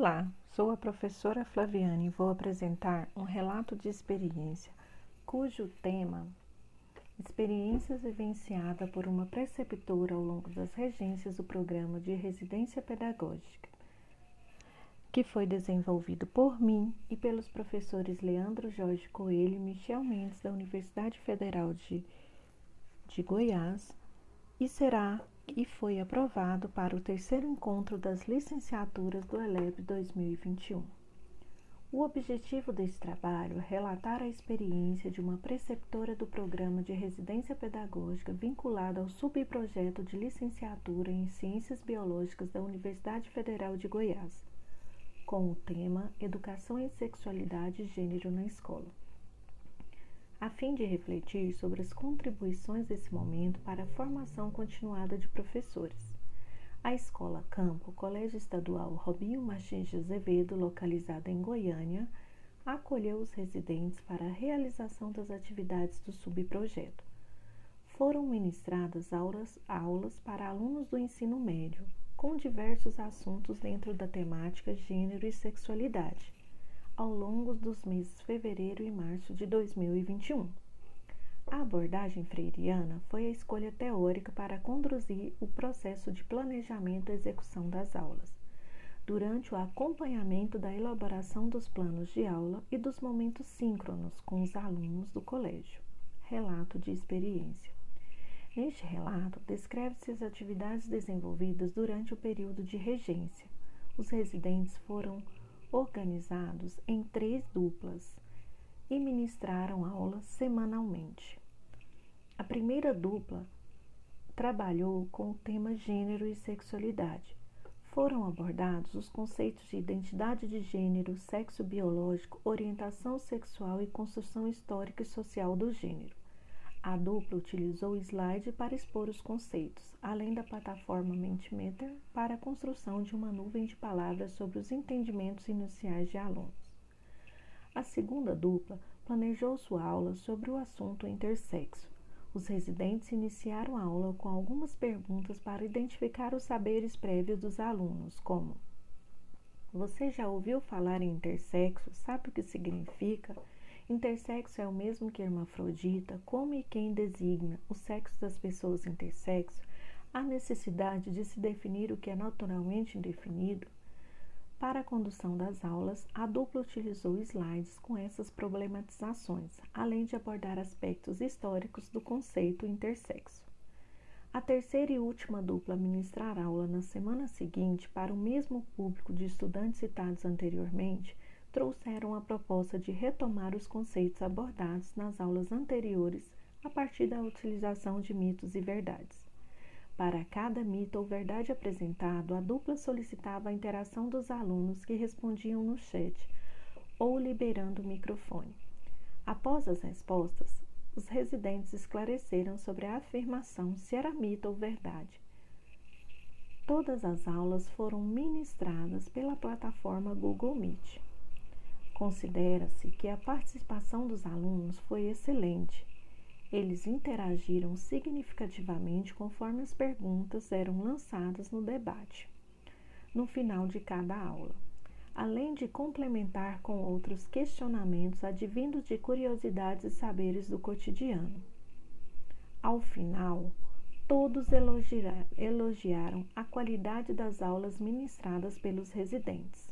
Olá, sou a professora Flaviane e vou apresentar um relato de experiência cujo tema Experiências vivenciada por uma preceptora ao longo das regências do programa de residência pedagógica, que foi desenvolvido por mim e pelos professores Leandro Jorge Coelho e Michel Mendes da Universidade Federal de, de Goiás e será e foi aprovado para o terceiro encontro das licenciaturas do ELEB 2021. O objetivo desse trabalho é relatar a experiência de uma preceptora do programa de residência pedagógica vinculada ao subprojeto de licenciatura em Ciências Biológicas da Universidade Federal de Goiás, com o tema Educação em Sexualidade e Gênero na Escola a fim de refletir sobre as contribuições desse momento para a formação continuada de professores. A Escola Campo, Colégio Estadual Robinho Martins de Azevedo, localizada em Goiânia, acolheu os residentes para a realização das atividades do subprojeto. Foram ministradas aulas, aulas para alunos do ensino médio, com diversos assuntos dentro da temática gênero e sexualidade ao longo dos meses fevereiro e março de 2021. A abordagem freiriana foi a escolha teórica para conduzir o processo de planejamento e execução das aulas, durante o acompanhamento da elaboração dos planos de aula e dos momentos síncronos com os alunos do colégio. Relato de experiência. Neste relato, descreve-se as atividades desenvolvidas durante o período de regência. Os residentes foram organizados em três duplas e ministraram aulas semanalmente. A primeira dupla trabalhou com o tema gênero e sexualidade. Foram abordados os conceitos de identidade de gênero, sexo biológico, orientação sexual e construção histórica e social do gênero. A dupla utilizou o slide para expor os conceitos, além da plataforma Mentimeter para a construção de uma nuvem de palavras sobre os entendimentos iniciais de alunos. A segunda dupla planejou sua aula sobre o assunto intersexo. Os residentes iniciaram a aula com algumas perguntas para identificar os saberes prévios dos alunos, como: Você já ouviu falar em intersexo? Sabe o que significa? Intersexo é o mesmo que hermafrodita, como e quem designa o sexo das pessoas intersexo, há necessidade de se definir o que é naturalmente indefinido. Para a condução das aulas, a dupla utilizou slides com essas problematizações, além de abordar aspectos históricos do conceito intersexo. A terceira e última dupla a ministrar aula na semana seguinte para o mesmo público de estudantes citados anteriormente trouxeram a proposta de retomar os conceitos abordados nas aulas anteriores a partir da utilização de mitos e verdades. Para cada mito ou verdade apresentado, a dupla solicitava a interação dos alunos que respondiam no chat ou liberando o microfone. Após as respostas, os residentes esclareceram sobre a afirmação se era mito ou verdade. Todas as aulas foram ministradas pela plataforma Google Meet. Considera-se que a participação dos alunos foi excelente. Eles interagiram significativamente conforme as perguntas eram lançadas no debate, no final de cada aula, além de complementar com outros questionamentos advindos de curiosidades e saberes do cotidiano. Ao final, todos elogiaram a qualidade das aulas ministradas pelos residentes.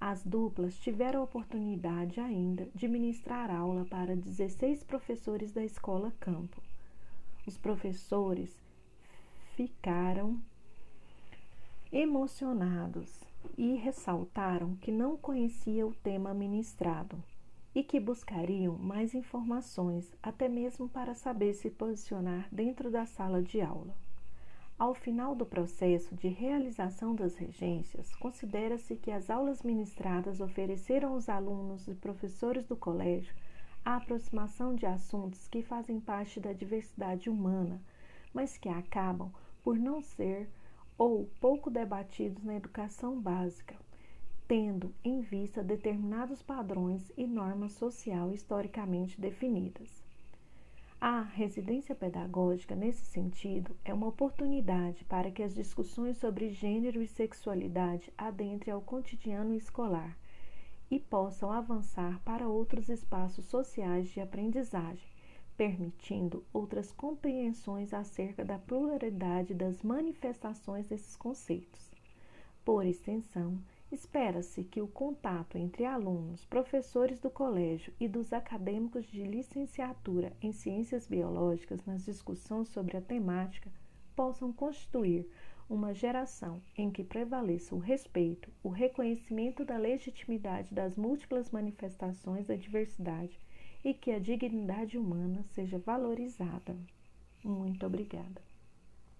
As duplas tiveram a oportunidade ainda de ministrar aula para 16 professores da escola Campo. Os professores ficaram emocionados e ressaltaram que não conheciam o tema ministrado e que buscariam mais informações, até mesmo para saber se posicionar dentro da sala de aula. Ao final do processo de realização das regências, considera-se que as aulas ministradas ofereceram aos alunos e professores do colégio a aproximação de assuntos que fazem parte da diversidade humana, mas que acabam por não ser ou pouco debatidos na educação básica, tendo em vista determinados padrões e normas social historicamente definidas. A residência pedagógica, nesse sentido, é uma oportunidade para que as discussões sobre gênero e sexualidade adentrem ao cotidiano escolar e possam avançar para outros espaços sociais de aprendizagem, permitindo outras compreensões acerca da pluralidade das manifestações desses conceitos. Por extensão, espera-se que o contato entre alunos, professores do colégio e dos acadêmicos de licenciatura em ciências biológicas nas discussões sobre a temática possam constituir uma geração em que prevaleça o respeito, o reconhecimento da legitimidade das múltiplas manifestações da diversidade e que a dignidade humana seja valorizada. Muito obrigada.